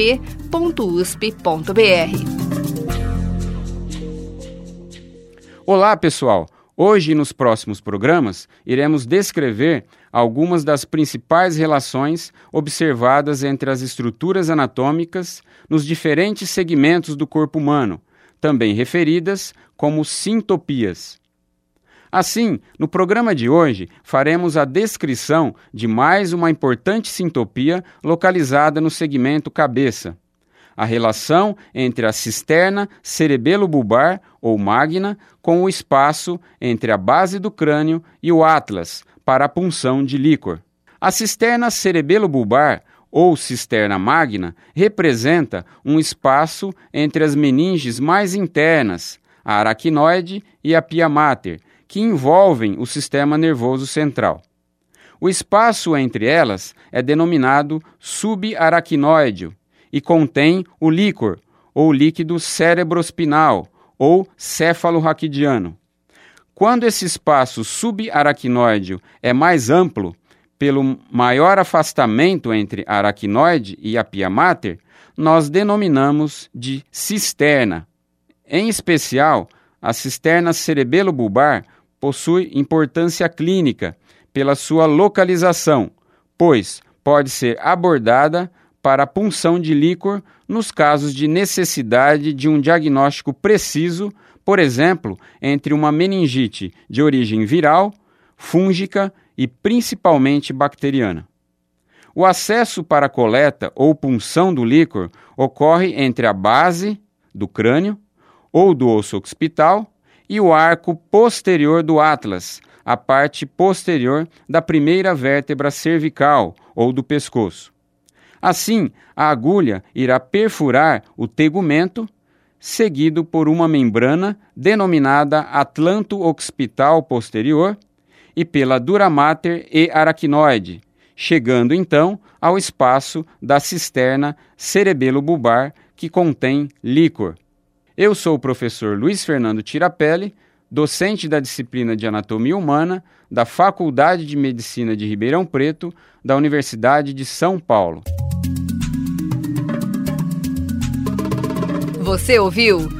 tirapele@fmrp.usp.br. Olá, pessoal. Hoje nos próximos programas iremos descrever algumas das principais relações observadas entre as estruturas anatômicas nos diferentes segmentos do corpo humano, também referidas como sintopias. Assim, no programa de hoje, faremos a descrição de mais uma importante sintopia localizada no segmento cabeça. A relação entre a cisterna cerebelo-bulbar ou magna com o espaço entre a base do crânio e o atlas para a punção de líquor. A cisterna cerebelo-bulbar ou cisterna magna representa um espaço entre as meninges mais internas, a aracnoide e a pia mater, que envolvem o sistema nervoso central. O espaço entre elas é denominado subaracnoide e contém o líquor, ou líquido cerebrospinal, ou céfalo-raquidiano. Quando esse espaço subaracnoide é mais amplo, pelo maior afastamento entre a aracnoide e a pia mater, nós denominamos de cisterna. Em especial, a cisterna cerebelo-bulbar possui importância clínica pela sua localização, pois pode ser abordada para a punção de líquor nos casos de necessidade de um diagnóstico preciso, por exemplo, entre uma meningite de origem viral, fúngica e principalmente bacteriana. O acesso para a coleta ou punção do líquor ocorre entre a base do crânio ou do osso occipital e o arco posterior do atlas, a parte posterior da primeira vértebra cervical ou do pescoço. Assim, a agulha irá perfurar o tegumento, seguido por uma membrana denominada atlanto occipital posterior e pela dura mater e aracnoide, chegando então ao espaço da cisterna cerebelo-bulbar que contém líquor. Eu sou o professor Luiz Fernando Tirapelli, docente da disciplina de Anatomia Humana da Faculdade de Medicina de Ribeirão Preto, da Universidade de São Paulo. Você ouviu?